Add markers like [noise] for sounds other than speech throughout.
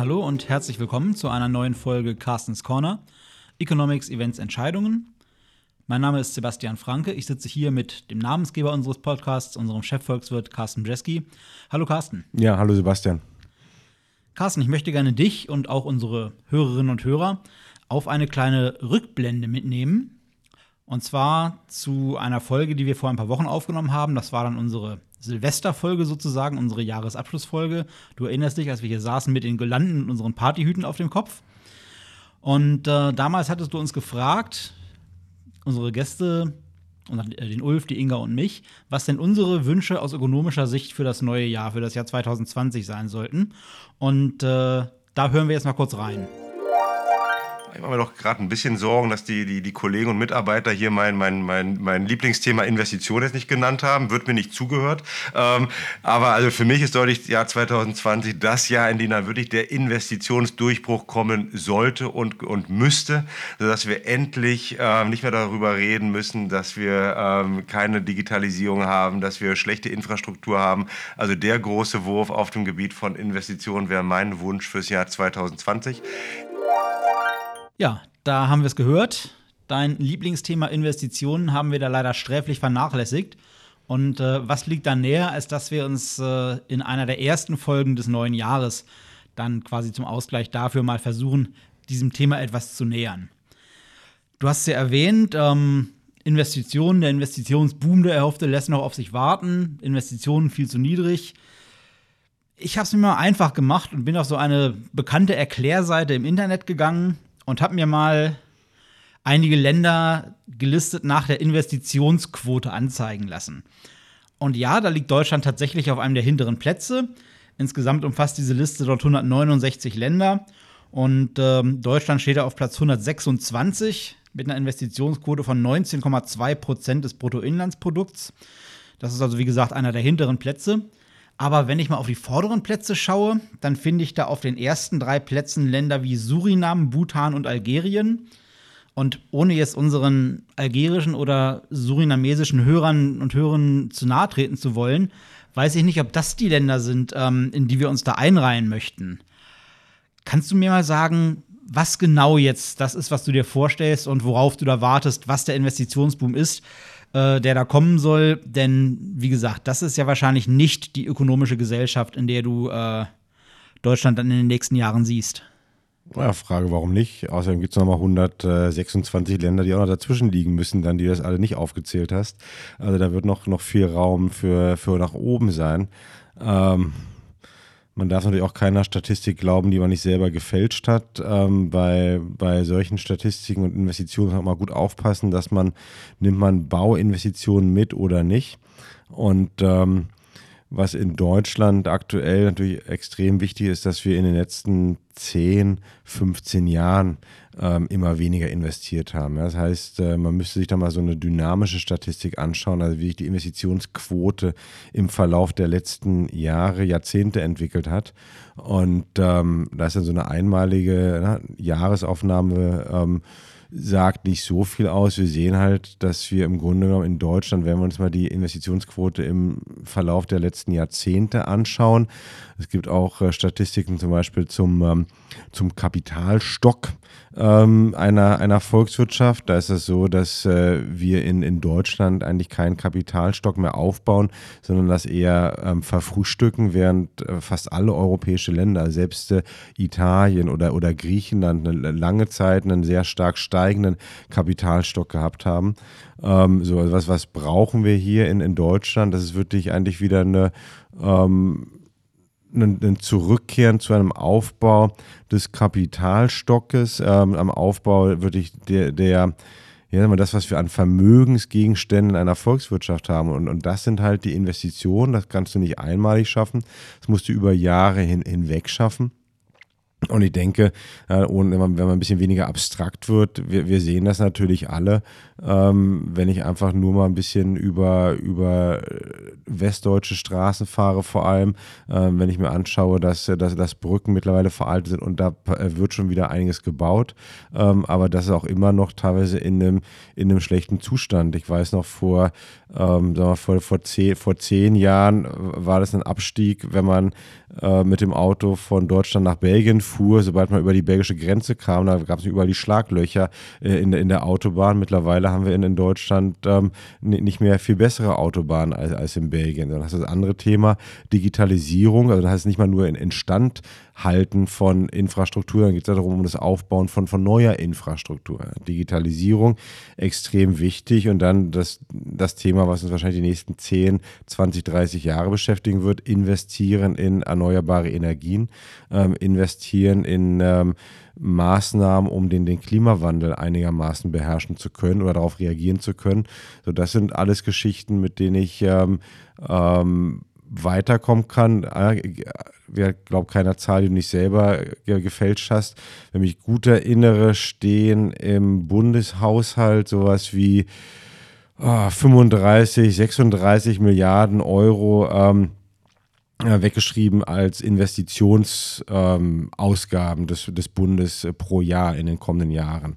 hallo und herzlich willkommen zu einer neuen Folge Carstens Corner. Economics, Events, Entscheidungen. Mein Name ist Sebastian Franke. Ich sitze hier mit dem Namensgeber unseres Podcasts, unserem Chefvolkswirt Carsten Bjeski. Hallo Carsten. Ja, hallo Sebastian. Carsten, ich möchte gerne dich und auch unsere Hörerinnen und Hörer auf eine kleine Rückblende mitnehmen. Und zwar zu einer Folge, die wir vor ein paar Wochen aufgenommen haben. Das war dann unsere Silvesterfolge sozusagen, unsere Jahresabschlussfolge. Du erinnerst dich, als wir hier saßen mit den Girlanden und unseren Partyhüten auf dem Kopf. Und äh, damals hattest du uns gefragt, unsere Gäste, äh, den Ulf, die Inga und mich, was denn unsere Wünsche aus ökonomischer Sicht für das neue Jahr, für das Jahr 2020 sein sollten. Und äh, da hören wir jetzt mal kurz rein. Ich mache mir doch gerade ein bisschen Sorgen, dass die, die, die Kollegen und Mitarbeiter hier mein, mein, mein, mein Lieblingsthema Investition jetzt nicht genannt haben. Wird mir nicht zugehört. Ähm, aber also für mich ist deutlich Jahr 2020 das Jahr, in dem dann wirklich der Investitionsdurchbruch kommen sollte und, und müsste, sodass wir endlich ähm, nicht mehr darüber reden müssen, dass wir ähm, keine Digitalisierung haben, dass wir schlechte Infrastruktur haben. Also der große Wurf auf dem Gebiet von Investitionen wäre mein Wunsch fürs Jahr 2020. Ja, da haben wir es gehört. Dein Lieblingsthema Investitionen haben wir da leider sträflich vernachlässigt. Und äh, was liegt da näher, als dass wir uns äh, in einer der ersten Folgen des neuen Jahres dann quasi zum Ausgleich dafür mal versuchen, diesem Thema etwas zu nähern. Du hast ja erwähnt, ähm, Investitionen, der Investitionsboom, der erhoffte, lässt noch auf sich warten. Investitionen viel zu niedrig. Ich habe es mir mal einfach gemacht und bin auf so eine bekannte Erklärseite im Internet gegangen und habe mir mal einige Länder gelistet nach der Investitionsquote anzeigen lassen. Und ja, da liegt Deutschland tatsächlich auf einem der hinteren Plätze. Insgesamt umfasst diese Liste dort 169 Länder. Und ähm, Deutschland steht da auf Platz 126 mit einer Investitionsquote von 19,2 Prozent des Bruttoinlandsprodukts. Das ist also, wie gesagt, einer der hinteren Plätze. Aber wenn ich mal auf die vorderen Plätze schaue, dann finde ich da auf den ersten drei Plätzen Länder wie Surinam, Bhutan und Algerien. Und ohne jetzt unseren algerischen oder surinamesischen Hörern und Hörern zu nahe treten zu wollen, weiß ich nicht, ob das die Länder sind, ähm, in die wir uns da einreihen möchten. Kannst du mir mal sagen, was genau jetzt das ist, was du dir vorstellst und worauf du da wartest, was der Investitionsboom ist? Äh, der da kommen soll. Denn, wie gesagt, das ist ja wahrscheinlich nicht die ökonomische Gesellschaft, in der du äh, Deutschland dann in den nächsten Jahren siehst. Ja, Frage, warum nicht? Außerdem gibt es nochmal 126 Länder, die auch noch dazwischen liegen müssen, dann, die du das alle nicht aufgezählt hast. Also da wird noch, noch viel Raum für, für nach oben sein. Ähm, man darf natürlich auch keiner Statistik glauben, die man nicht selber gefälscht hat. Ähm, bei, bei solchen Statistiken und Investitionen muss man mal gut aufpassen, dass man, nimmt man Bauinvestitionen mit oder nicht. Und ähm, was in Deutschland aktuell natürlich extrem wichtig ist, dass wir in den letzten 10, 15 Jahren ähm, immer weniger investiert haben. Das heißt, äh, man müsste sich da mal so eine dynamische Statistik anschauen, also wie sich die Investitionsquote im Verlauf der letzten Jahre, Jahrzehnte entwickelt hat. Und ähm, da ist dann so eine einmalige na, Jahresaufnahme. Ähm, sagt nicht so viel aus. Wir sehen halt, dass wir im Grunde genommen in Deutschland, wenn wir uns mal die Investitionsquote im Verlauf der letzten Jahrzehnte anschauen, es gibt auch äh, Statistiken zum Beispiel zum, ähm, zum Kapitalstock ähm, einer, einer Volkswirtschaft. Da ist es so, dass äh, wir in, in Deutschland eigentlich keinen Kapitalstock mehr aufbauen, sondern das eher ähm, verfrühstücken, während äh, fast alle europäische Länder, selbst äh, Italien oder, oder Griechenland, eine lange Zeit einen sehr stark steigenden Kapitalstock gehabt haben. Ähm, so, also was, was brauchen wir hier in, in Deutschland? Das ist wirklich eigentlich wieder eine ähm, ein, Zurückkehren zu einem Aufbau des Kapitalstockes, ähm, am Aufbau wirklich der, der ja, das, was wir an Vermögensgegenständen in einer Volkswirtschaft haben. Und, und das sind halt die Investitionen, das kannst du nicht einmalig schaffen, das musst du über Jahre hin, hinweg schaffen. Und ich denke, wenn man, ein bisschen weniger abstrakt wird, wir, sehen das natürlich alle, ähm, wenn ich einfach nur mal ein bisschen über, über, westdeutsche Straßen fahre, vor allem, ähm, wenn ich mir anschaue, dass, dass, dass Brücken mittlerweile veraltet sind und da äh, wird schon wieder einiges gebaut, ähm, aber das ist auch immer noch teilweise in einem, in einem schlechten Zustand. Ich weiß noch, vor, sagen wir, vor, vor, zehn, vor zehn Jahren war das ein Abstieg, wenn man äh, mit dem Auto von Deutschland nach Belgien fuhr. Sobald man über die belgische Grenze kam, da gab es überall die Schlaglöcher äh, in, in der Autobahn. Mittlerweile haben wir in, in Deutschland ähm, nicht mehr viel bessere Autobahnen als, als in Belgien. Dann hast du das andere Thema, Digitalisierung. Also das heißt nicht mal nur in Instand Halten von Infrastruktur, dann geht es darum, um das Aufbauen von, von neuer Infrastruktur. Digitalisierung extrem wichtig und dann das, das Thema, was uns wahrscheinlich die nächsten 10, 20, 30 Jahre beschäftigen wird, investieren in erneuerbare Energien, ähm, investieren in ähm, Maßnahmen, um den, den Klimawandel einigermaßen beherrschen zu können oder darauf reagieren zu können. So, das sind alles Geschichten, mit denen ich ähm, ähm, weiterkommen kann. Wer glaubt keiner Zahl, die du nicht selber gefälscht hast. Wenn mich gut erinnere, stehen im Bundeshaushalt sowas wie oh, 35, 36 Milliarden Euro ähm, äh, weggeschrieben als Investitionsausgaben ähm, des, des Bundes äh, pro Jahr in den kommenden Jahren.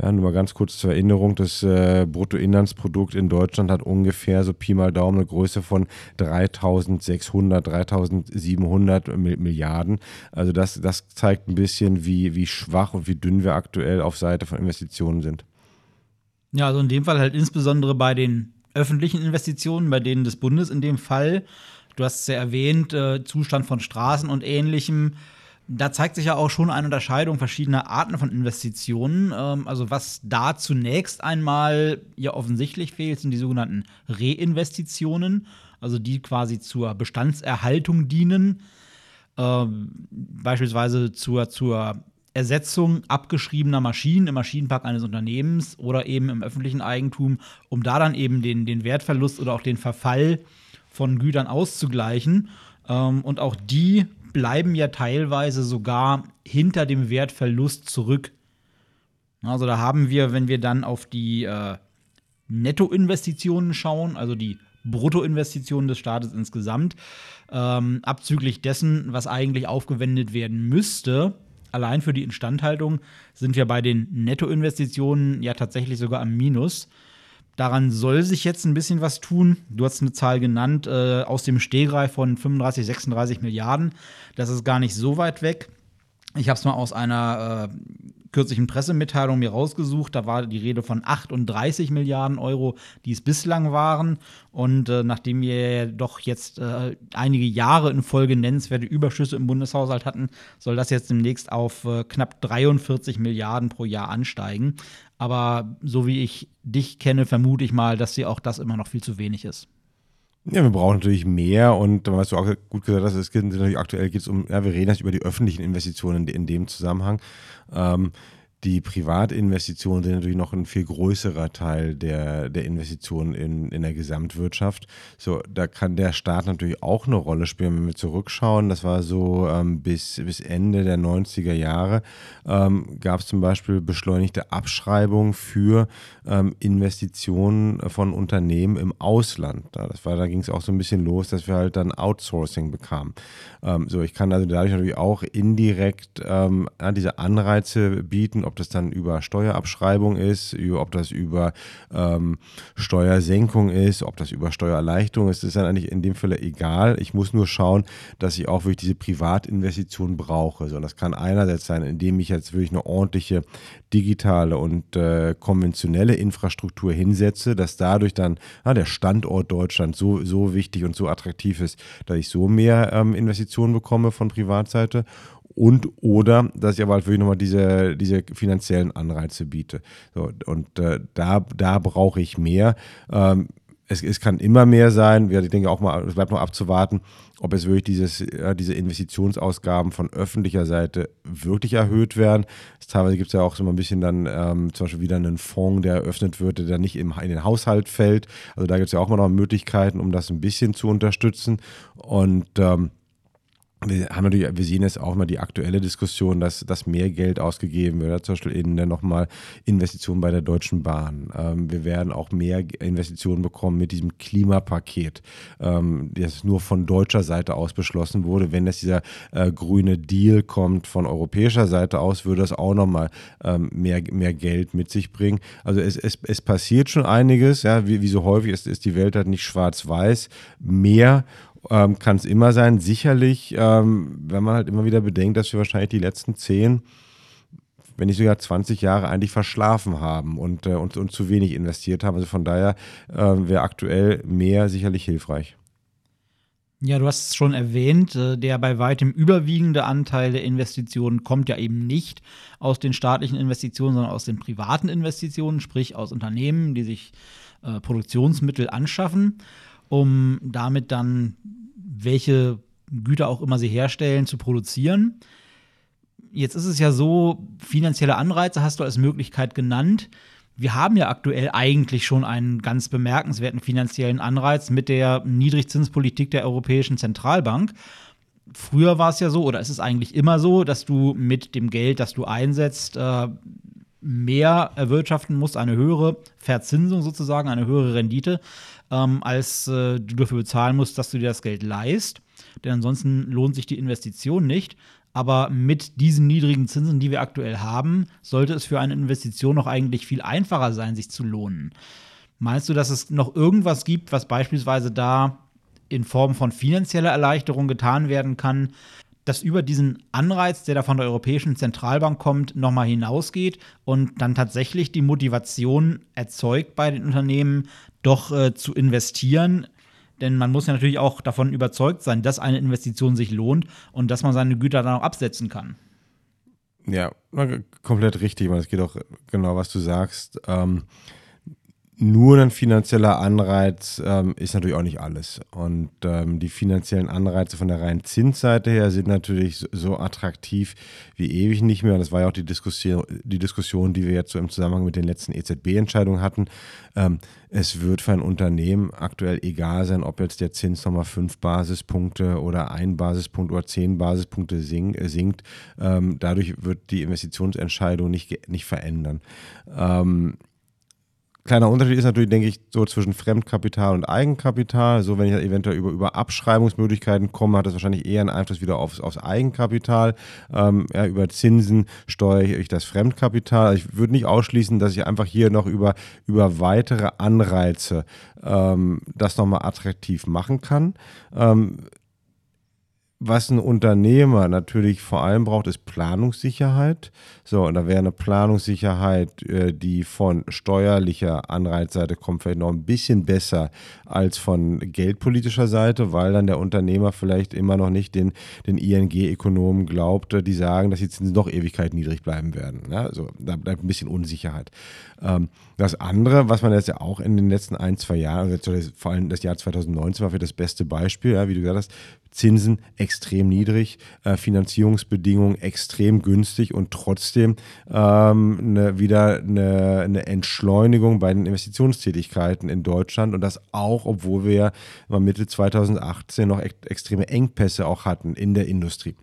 Ja, nur mal ganz kurz zur Erinnerung, das äh, Bruttoinlandsprodukt in Deutschland hat ungefähr so Pi mal Daumen eine Größe von 3600, 3700 Milliarden. Also das, das zeigt ein bisschen, wie, wie schwach und wie dünn wir aktuell auf Seite von Investitionen sind. Ja, also in dem Fall halt insbesondere bei den öffentlichen Investitionen, bei denen des Bundes in dem Fall. Du hast es ja erwähnt, äh, Zustand von Straßen und ähnlichem da zeigt sich ja auch schon eine Unterscheidung verschiedener Arten von Investitionen. Ähm, also was da zunächst einmal ja offensichtlich fehlt, sind die sogenannten Reinvestitionen, also die quasi zur Bestandserhaltung dienen, ähm, beispielsweise zur, zur Ersetzung abgeschriebener Maschinen im Maschinenpark eines Unternehmens oder eben im öffentlichen Eigentum, um da dann eben den, den Wertverlust oder auch den Verfall von Gütern auszugleichen. Ähm, und auch die bleiben ja teilweise sogar hinter dem Wertverlust zurück. Also da haben wir, wenn wir dann auf die äh, Nettoinvestitionen schauen, also die Bruttoinvestitionen des Staates insgesamt, ähm, abzüglich dessen, was eigentlich aufgewendet werden müsste, allein für die Instandhaltung, sind wir bei den Nettoinvestitionen ja tatsächlich sogar am Minus. Daran soll sich jetzt ein bisschen was tun. Du hast eine Zahl genannt äh, aus dem Stehgreif von 35, 36 Milliarden. Das ist gar nicht so weit weg. Ich habe es mal aus einer äh, kürzlichen Pressemitteilung mir rausgesucht. Da war die Rede von 38 Milliarden Euro, die es bislang waren. Und äh, nachdem wir doch jetzt äh, einige Jahre in Folge nennenswerte Überschüsse im Bundeshaushalt hatten, soll das jetzt demnächst auf äh, knapp 43 Milliarden pro Jahr ansteigen. Aber so wie ich dich kenne, vermute ich mal, dass dir auch das immer noch viel zu wenig ist. Ja, wir brauchen natürlich mehr und was du auch gut gesagt hast, es geht natürlich aktuell geht es um, ja, wir reden jetzt über die öffentlichen Investitionen in, in dem Zusammenhang. Ähm, die Privatinvestitionen sind natürlich noch ein viel größerer Teil der, der Investitionen in, in der Gesamtwirtschaft. So, da kann der Staat natürlich auch eine Rolle spielen, wenn wir zurückschauen. Das war so ähm, bis, bis Ende der 90er Jahre ähm, gab es zum Beispiel beschleunigte Abschreibungen für ähm, Investitionen von Unternehmen im Ausland. Das war, da ging es auch so ein bisschen los, dass wir halt dann Outsourcing bekamen. Ähm, so, ich kann also dadurch natürlich auch indirekt ähm, diese Anreize bieten, ob das dann über Steuerabschreibung ist, ob das über ähm, Steuersenkung ist, ob das über Steuererleichterung ist, ist dann eigentlich in dem Fall egal. Ich muss nur schauen, dass ich auch wirklich diese Privatinvestition brauche. So, das kann einerseits sein, indem ich jetzt wirklich eine ordentliche digitale und äh, konventionelle Infrastruktur hinsetze, dass dadurch dann ja, der Standort Deutschland so, so wichtig und so attraktiv ist, dass ich so mehr ähm, Investitionen bekomme von Privatseite und oder dass ich aber halt wirklich nochmal diese, diese finanziellen Anreize biete. So, und äh, da, da brauche ich mehr. Ähm, es, es kann immer mehr sein. Ich denke auch mal, es bleibt noch abzuwarten, ob es wirklich dieses, diese Investitionsausgaben von öffentlicher Seite wirklich erhöht werden. Teilweise gibt es ja auch so ein bisschen dann ähm, zum Beispiel wieder einen Fonds, der eröffnet wird, der dann nicht im, in den Haushalt fällt. Also da gibt es ja auch mal noch Möglichkeiten, um das ein bisschen zu unterstützen. Und ähm, wir haben natürlich, wir sehen jetzt auch mal die aktuelle Diskussion, dass, dass mehr Geld ausgegeben wird, zum Beispiel in nochmal Investitionen bei der Deutschen Bahn. Ähm, wir werden auch mehr Investitionen bekommen mit diesem Klimapaket, ähm, das nur von deutscher Seite aus beschlossen wurde. Wenn jetzt dieser äh, grüne Deal kommt von europäischer Seite aus, würde das auch nochmal ähm, mehr, mehr Geld mit sich bringen. Also es, es, es passiert schon einiges, ja, wie, wie so häufig ist, ist die Welt halt nicht schwarz-weiß, mehr ähm, kann es immer sein. Sicherlich, ähm, wenn man halt immer wieder bedenkt, dass wir wahrscheinlich die letzten zehn, wenn nicht sogar 20 Jahre eigentlich verschlafen haben und, äh, und, und zu wenig investiert haben. Also von daher äh, wäre aktuell mehr sicherlich hilfreich. Ja, du hast es schon erwähnt, äh, der bei weitem überwiegende Anteil der Investitionen kommt ja eben nicht aus den staatlichen Investitionen, sondern aus den privaten Investitionen, sprich aus Unternehmen, die sich äh, Produktionsmittel anschaffen um damit dann welche Güter auch immer sie herstellen, zu produzieren. Jetzt ist es ja so, finanzielle Anreize hast du als Möglichkeit genannt. Wir haben ja aktuell eigentlich schon einen ganz bemerkenswerten finanziellen Anreiz mit der Niedrigzinspolitik der Europäischen Zentralbank. Früher war es ja so, oder ist es eigentlich immer so, dass du mit dem Geld, das du einsetzt, äh, mehr erwirtschaften musst, eine höhere Verzinsung sozusagen, eine höhere Rendite, ähm, als äh, du dafür bezahlen musst, dass du dir das Geld leist. Denn ansonsten lohnt sich die Investition nicht. Aber mit diesen niedrigen Zinsen, die wir aktuell haben, sollte es für eine Investition noch eigentlich viel einfacher sein, sich zu lohnen. Meinst du, dass es noch irgendwas gibt, was beispielsweise da in Form von finanzieller Erleichterung getan werden kann, das über diesen Anreiz, der da von der Europäischen Zentralbank kommt, nochmal hinausgeht und dann tatsächlich die Motivation erzeugt bei den Unternehmen, doch äh, zu investieren. Denn man muss ja natürlich auch davon überzeugt sein, dass eine Investition sich lohnt und dass man seine Güter dann auch absetzen kann. Ja, komplett richtig. Es geht auch genau, was du sagst. Ähm, nur ein finanzieller Anreiz ähm, ist natürlich auch nicht alles. Und ähm, die finanziellen Anreize von der reinen Zinsseite her sind natürlich so, so, attraktiv wie ewig nicht mehr. Und das war ja auch die Diskussion, die Diskussion, die wir jetzt so im Zusammenhang mit den letzten EZB-Entscheidungen hatten. Ähm, es wird für ein Unternehmen aktuell egal sein, ob jetzt der Zins nochmal fünf Basispunkte oder ein Basispunkt oder zehn Basispunkte sink, äh, sinkt. Ähm, dadurch wird die Investitionsentscheidung nicht, nicht verändern. Kleiner Unterschied ist natürlich, denke ich, so zwischen Fremdkapital und Eigenkapital. So, wenn ich eventuell über, über Abschreibungsmöglichkeiten komme, hat das wahrscheinlich eher einen Einfluss wieder aufs, aufs Eigenkapital. Ähm, ja, über Zinsen steuere ich das Fremdkapital. Also ich würde nicht ausschließen, dass ich einfach hier noch über, über weitere Anreize ähm, das nochmal attraktiv machen kann. Ähm, was ein Unternehmer natürlich vor allem braucht, ist Planungssicherheit. So, und da wäre eine Planungssicherheit, äh, die von steuerlicher Anreizseite kommt, vielleicht noch ein bisschen besser als von geldpolitischer Seite, weil dann der Unternehmer vielleicht immer noch nicht den, den ING-Ökonomen glaubt, die sagen, dass die Zinsen doch Ewigkeit niedrig bleiben werden. Ja, also da bleibt ein bisschen Unsicherheit. Ähm, das andere, was man jetzt ja auch in den letzten ein, zwei Jahren, also vor allem das Jahr 2019 war für das beste Beispiel, ja, wie du gesagt hast, Zinsen extrem niedrig, äh, Finanzierungsbedingungen extrem günstig und trotzdem ähm, eine, wieder eine, eine, Entschleunigung bei den Investitionstätigkeiten in Deutschland und das auch, obwohl wir ja Mitte 2018 noch ex extreme Engpässe auch hatten in der Industrie.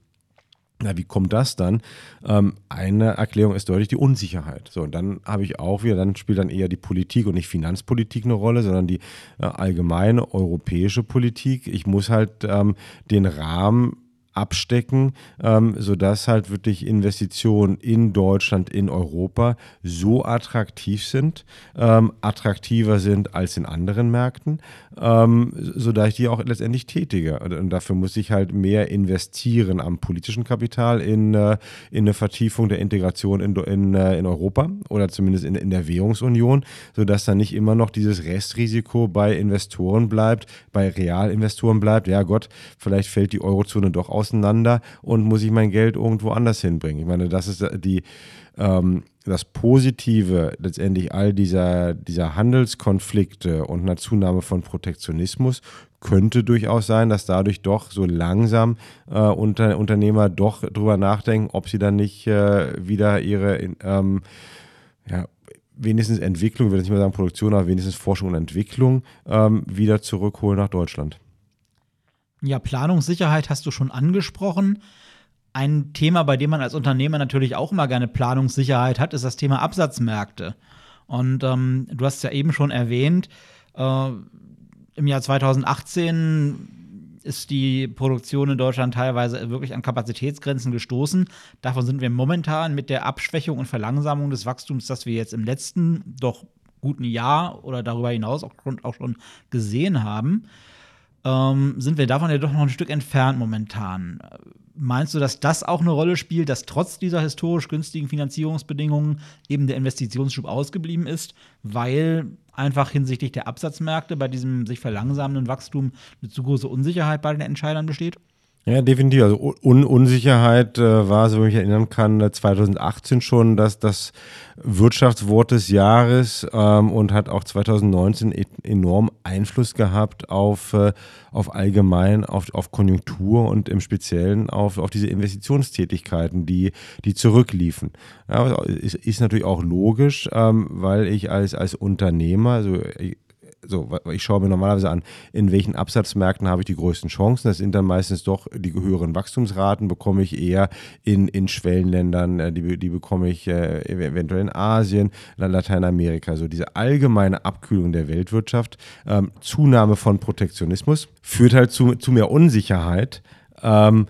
Na, wie kommt das dann? Ähm, eine Erklärung ist deutlich die Unsicherheit. So, und dann habe ich auch wieder, dann spielt dann eher die Politik und nicht Finanzpolitik eine Rolle, sondern die äh, allgemeine europäische Politik. Ich muss halt ähm, den Rahmen abstecken, ähm, sodass halt wirklich Investitionen in Deutschland, in Europa so attraktiv sind, ähm, attraktiver sind als in anderen Märkten, ähm, sodass ich die auch letztendlich tätige. Und dafür muss ich halt mehr investieren am politischen Kapital in, äh, in eine Vertiefung der Integration in, in, äh, in Europa oder zumindest in, in der Währungsunion, sodass dann nicht immer noch dieses Restrisiko bei Investoren bleibt, bei Realinvestoren bleibt. Ja Gott, vielleicht fällt die Eurozone doch aus auseinander und muss ich mein Geld irgendwo anders hinbringen. Ich meine, das ist die, ähm, das Positive letztendlich all dieser, dieser Handelskonflikte und einer Zunahme von Protektionismus könnte durchaus sein, dass dadurch doch so langsam äh, Unter Unternehmer doch drüber nachdenken, ob sie dann nicht äh, wieder ihre ähm, ja, wenigstens Entwicklung, ich will nicht mal sagen Produktion, aber wenigstens Forschung und Entwicklung ähm, wieder zurückholen nach Deutschland. Ja, Planungssicherheit hast du schon angesprochen. Ein Thema, bei dem man als Unternehmer natürlich auch immer gerne Planungssicherheit hat, ist das Thema Absatzmärkte. Und ähm, du hast ja eben schon erwähnt, äh, im Jahr 2018 ist die Produktion in Deutschland teilweise wirklich an Kapazitätsgrenzen gestoßen. Davon sind wir momentan mit der Abschwächung und Verlangsamung des Wachstums, das wir jetzt im letzten doch guten Jahr oder darüber hinaus auch, auch schon gesehen haben, ähm, sind wir davon ja doch noch ein Stück entfernt momentan. Meinst du, dass das auch eine Rolle spielt, dass trotz dieser historisch günstigen Finanzierungsbedingungen eben der Investitionsschub ausgeblieben ist, weil einfach hinsichtlich der Absatzmärkte bei diesem sich verlangsamenden Wachstum eine zu große Unsicherheit bei den Entscheidern besteht? Ja, definitiv. Also Un Unsicherheit äh, war, so wie ich mich erinnern kann, 2018 äh, schon dass das Wirtschaftswort des Jahres ähm, und hat auch 2019 e enorm Einfluss gehabt auf, äh, auf allgemein, auf, auf Konjunktur und im Speziellen auf, auf diese Investitionstätigkeiten, die, die zurückliefen. Ja, ist, ist natürlich auch logisch, ähm, weil ich als, als Unternehmer, also so, ich schaue mir normalerweise an, in welchen Absatzmärkten habe ich die größten Chancen. Das sind dann meistens doch die höheren Wachstumsraten, bekomme ich eher in, in Schwellenländern, äh, die, die bekomme ich äh, eventuell in Asien, Lateinamerika. So diese allgemeine Abkühlung der Weltwirtschaft, ähm, Zunahme von Protektionismus führt halt zu, zu mehr Unsicherheit. Ähm,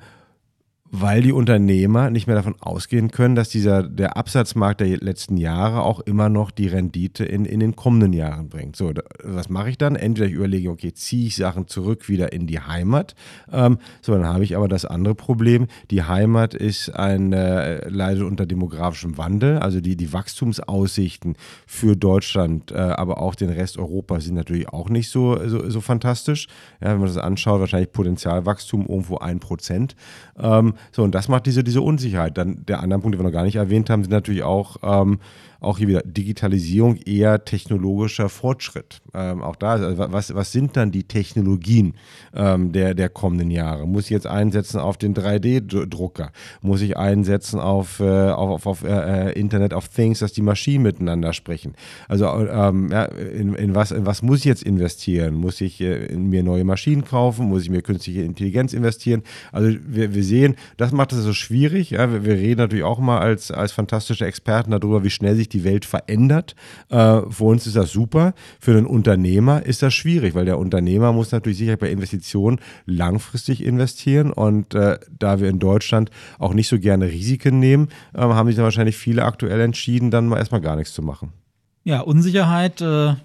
weil die Unternehmer nicht mehr davon ausgehen können, dass dieser, der Absatzmarkt der letzten Jahre auch immer noch die Rendite in, in den kommenden Jahren bringt. So, was mache ich dann? Entweder ich überlege, okay, ziehe ich Sachen zurück wieder in die Heimat. Ähm, so, dann habe ich aber das andere Problem. Die Heimat ist ein, äh, leidet unter demografischem Wandel. Also die, die Wachstumsaussichten für Deutschland, äh, aber auch den Rest Europas sind natürlich auch nicht so, so, so fantastisch. Ja, wenn man das anschaut, wahrscheinlich Potenzialwachstum irgendwo ein Prozent. Ähm, so, und das macht diese, diese Unsicherheit. Dann der andere Punkt, den wir noch gar nicht erwähnt haben, sind natürlich auch ähm, auch hier wieder Digitalisierung eher technologischer Fortschritt. Ähm, auch da, also was, was sind dann die Technologien ähm, der, der kommenden Jahre? Muss ich jetzt einsetzen auf den 3D-Drucker? Muss ich einsetzen auf, äh, auf, auf äh, äh, Internet of Things, dass die Maschinen miteinander sprechen? Also ähm, ja, in, in, was, in was muss ich jetzt investieren? Muss ich äh, in mir neue Maschinen kaufen? Muss ich mir künstliche Intelligenz investieren? Also wir, wir sehen, das macht es so schwierig. Ja? Wir, wir reden natürlich auch mal als, als fantastische Experten darüber, wie schnell sich die Welt verändert. Äh, für uns ist das super. Für den Unternehmer ist das schwierig, weil der Unternehmer muss natürlich sicher bei Investitionen langfristig investieren. Und äh, da wir in Deutschland auch nicht so gerne Risiken nehmen, äh, haben sich dann wahrscheinlich viele aktuell entschieden, dann mal erstmal gar nichts zu machen. Ja, Unsicherheit äh,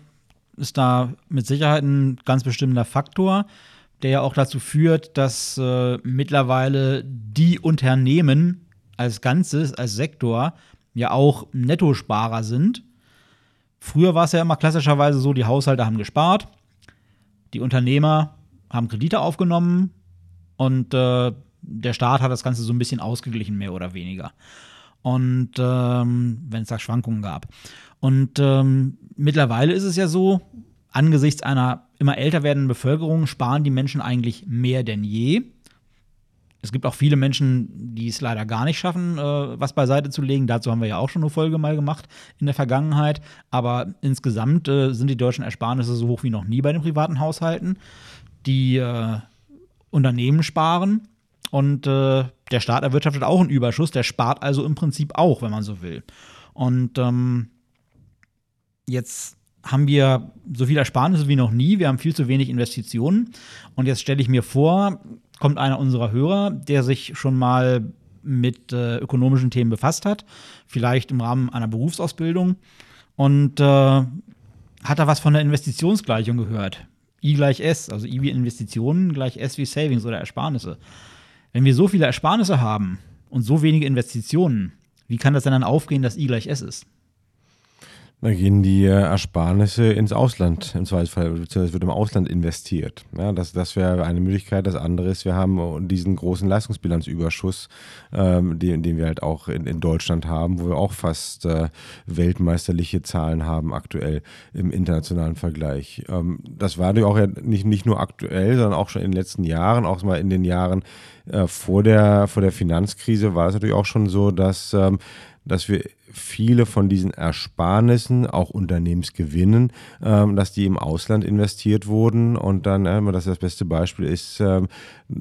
ist da mit Sicherheit ein ganz bestimmter Faktor der ja auch dazu führt, dass äh, mittlerweile die Unternehmen als Ganzes, als Sektor ja auch Nettosparer sind. Früher war es ja immer klassischerweise so, die Haushalte haben gespart, die Unternehmer haben Kredite aufgenommen und äh, der Staat hat das Ganze so ein bisschen ausgeglichen, mehr oder weniger. Und ähm, wenn es da Schwankungen gab. Und ähm, mittlerweile ist es ja so, angesichts einer immer älter werdenden Bevölkerung sparen die Menschen eigentlich mehr denn je. Es gibt auch viele Menschen, die es leider gar nicht schaffen, äh, was beiseite zu legen. Dazu haben wir ja auch schon eine Folge mal gemacht in der Vergangenheit. Aber insgesamt äh, sind die deutschen Ersparnisse so hoch wie noch nie bei den privaten Haushalten. Die äh, Unternehmen sparen und äh, der Staat erwirtschaftet auch einen Überschuss. Der spart also im Prinzip auch, wenn man so will. Und ähm, jetzt haben wir so viel Ersparnisse wie noch nie. Wir haben viel zu wenig Investitionen. Und jetzt stelle ich mir vor, kommt einer unserer Hörer, der sich schon mal mit äh, ökonomischen Themen befasst hat, vielleicht im Rahmen einer Berufsausbildung und äh, hat da was von der Investitionsgleichung gehört. I gleich S, also I wie Investitionen gleich S wie Savings oder Ersparnisse. Wenn wir so viele Ersparnisse haben und so wenige Investitionen, wie kann das denn dann aufgehen, dass I gleich S ist? Da gehen die äh, Ersparnisse ins Ausland, im Zweifelsfall, beziehungsweise wird im Ausland investiert. Ja, das das wäre eine Möglichkeit. Das andere ist, wir haben diesen großen Leistungsbilanzüberschuss, ähm, den, den wir halt auch in, in Deutschland haben, wo wir auch fast äh, weltmeisterliche Zahlen haben aktuell im internationalen Vergleich. Ähm, das war natürlich auch ja nicht, nicht nur aktuell, sondern auch schon in den letzten Jahren, auch mal in den Jahren äh, vor, der, vor der Finanzkrise war es natürlich auch schon so, dass, ähm, dass wir viele von diesen Ersparnissen, auch Unternehmensgewinnen, ähm, dass die im Ausland investiert wurden und dann, äh, das das beste Beispiel ist, ähm,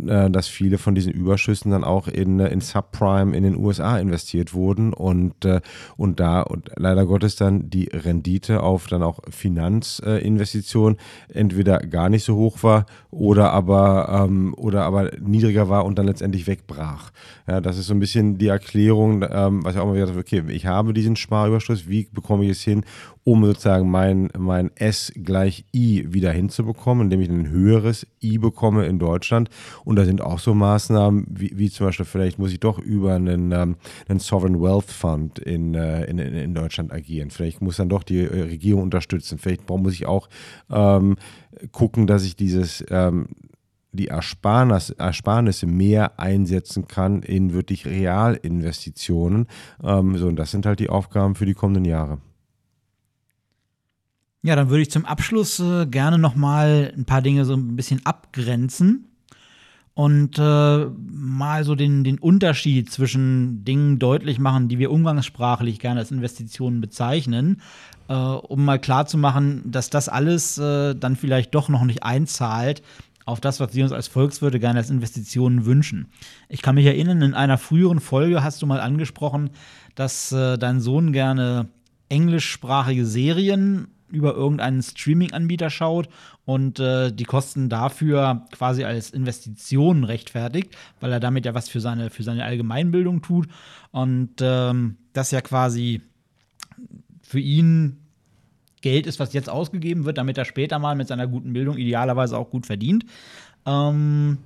äh, dass viele von diesen Überschüssen dann auch in, in Subprime in den USA investiert wurden und, äh, und da und leider Gottes dann die Rendite auf dann auch Finanzinvestitionen entweder gar nicht so hoch war oder aber, ähm, oder aber niedriger war und dann letztendlich wegbrach. Ja, das ist so ein bisschen die Erklärung, ähm, was ich auch gesagt habe, okay, ich habe diesen Sparüberschuss, wie bekomme ich es hin, um sozusagen mein, mein S gleich I wieder hinzubekommen, indem ich ein höheres I bekomme in Deutschland. Und da sind auch so Maßnahmen, wie, wie zum Beispiel, vielleicht muss ich doch über einen, ähm, einen Sovereign Wealth Fund in, äh, in, in Deutschland agieren. Vielleicht muss dann doch die äh, Regierung unterstützen. Vielleicht muss ich auch ähm, gucken, dass ich dieses ähm, die Ersparnis, Ersparnisse mehr einsetzen kann in wirklich Realinvestitionen. Ähm, so, und das sind halt die Aufgaben für die kommenden Jahre. Ja, dann würde ich zum Abschluss äh, gerne noch mal ein paar Dinge so ein bisschen abgrenzen und äh, mal so den, den Unterschied zwischen Dingen deutlich machen, die wir umgangssprachlich gerne als Investitionen bezeichnen, äh, um mal klarzumachen, dass das alles äh, dann vielleicht doch noch nicht einzahlt auf das, was wir uns als Volkswirte gerne als Investitionen wünschen. Ich kann mich erinnern, in einer früheren Folge hast du mal angesprochen, dass äh, dein Sohn gerne englischsprachige Serien über irgendeinen Streaming-Anbieter schaut und äh, die Kosten dafür quasi als Investitionen rechtfertigt, weil er damit ja was für seine, für seine Allgemeinbildung tut und ähm, das ja quasi für ihn Geld ist, was jetzt ausgegeben wird, damit er später mal mit seiner guten Bildung idealerweise auch gut verdient. Ähm,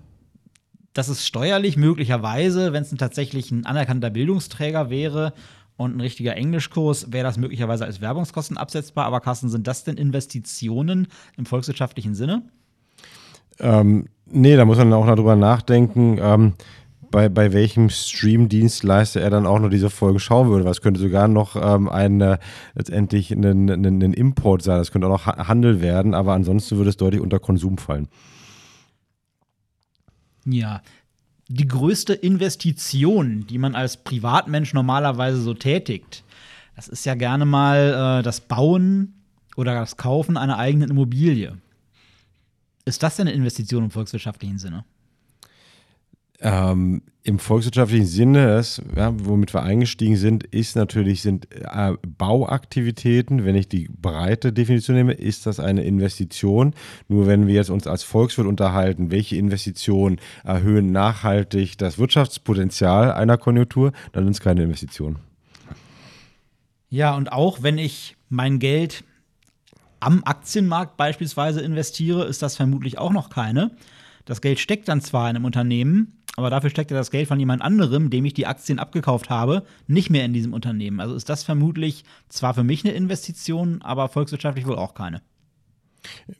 das ist steuerlich möglicherweise, wenn es tatsächlich ein anerkannter Bildungsträger wäre, und ein richtiger Englischkurs wäre das möglicherweise als Werbungskosten absetzbar. Aber Carsten, sind das denn Investitionen im volkswirtschaftlichen Sinne? Ähm, nee, da muss man auch noch drüber nachdenken. Ähm, bei, bei welchem Stream-Dienstleister er dann auch noch diese Folge schauen würde. Was könnte sogar noch ähm, ein, äh, letztendlich ein, Import sein. Das könnte auch noch Handel werden, aber ansonsten würde es deutlich unter Konsum fallen. Ja, die größte Investition, die man als Privatmensch normalerweise so tätigt. Das ist ja gerne mal äh, das Bauen oder das Kaufen einer eigenen Immobilie. Ist das denn eine Investition im volkswirtschaftlichen Sinne? Ähm, Im volkswirtschaftlichen Sinne, das, ja, womit wir eingestiegen sind, ist natürlich sind äh, Bauaktivitäten. Wenn ich die breite Definition nehme, ist das eine Investition. Nur wenn wir jetzt uns als Volkswirt unterhalten, welche Investitionen erhöhen nachhaltig das Wirtschaftspotenzial einer Konjunktur, dann sind es keine Investitionen. Ja, und auch wenn ich mein Geld am Aktienmarkt beispielsweise investiere, ist das vermutlich auch noch keine. Das Geld steckt dann zwar in einem Unternehmen, aber dafür steckt ja das Geld von jemand anderem, dem ich die Aktien abgekauft habe, nicht mehr in diesem Unternehmen. Also ist das vermutlich zwar für mich eine Investition, aber volkswirtschaftlich wohl auch keine.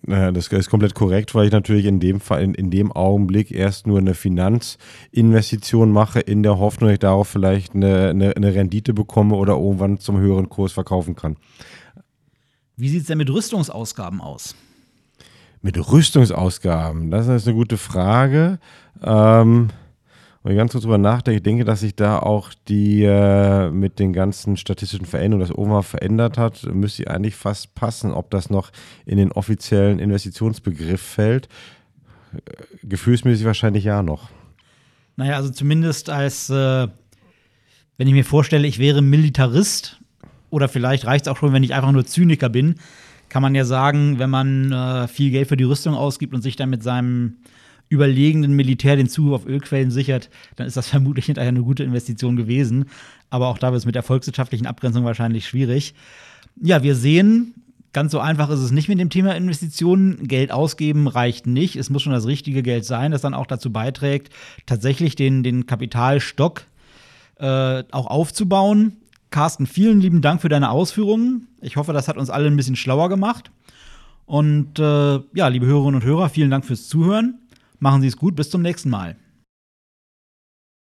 Das ist komplett korrekt, weil ich natürlich in dem Fall, in, in, dem Augenblick erst nur eine Finanzinvestition mache, in der Hoffnung, dass ich darauf vielleicht eine, eine, eine Rendite bekomme oder irgendwann zum höheren Kurs verkaufen kann. Wie sieht es denn mit Rüstungsausgaben aus? Mit Rüstungsausgaben, das ist eine gute Frage. Ähm, wenn ich ganz kurz drüber nachdenke, ich denke, dass sich da auch die äh, mit den ganzen statistischen Veränderungen das OMA verändert hat, müsste eigentlich fast passen, ob das noch in den offiziellen Investitionsbegriff fällt. Äh, gefühlsmäßig wahrscheinlich ja noch. Naja, also zumindest als, äh, wenn ich mir vorstelle, ich wäre Militarist, oder vielleicht reicht es auch schon, wenn ich einfach nur Zyniker bin, kann man ja sagen, wenn man äh, viel Geld für die Rüstung ausgibt und sich dann mit seinem überlegenen Militär den Zugriff auf Ölquellen sichert, dann ist das [laughs] vermutlich hinterher eine gute Investition gewesen. Aber auch da wird es mit der volkswirtschaftlichen Abgrenzung wahrscheinlich schwierig. Ja, wir sehen, ganz so einfach ist es nicht mit dem Thema Investitionen. Geld ausgeben reicht nicht. Es muss schon das richtige Geld sein, das dann auch dazu beiträgt, tatsächlich den, den Kapitalstock äh, auch aufzubauen. Carsten, vielen lieben Dank für deine Ausführungen. Ich hoffe, das hat uns alle ein bisschen schlauer gemacht. Und äh, ja, liebe Hörerinnen und Hörer, vielen Dank fürs Zuhören. Machen Sie es gut, bis zum nächsten Mal.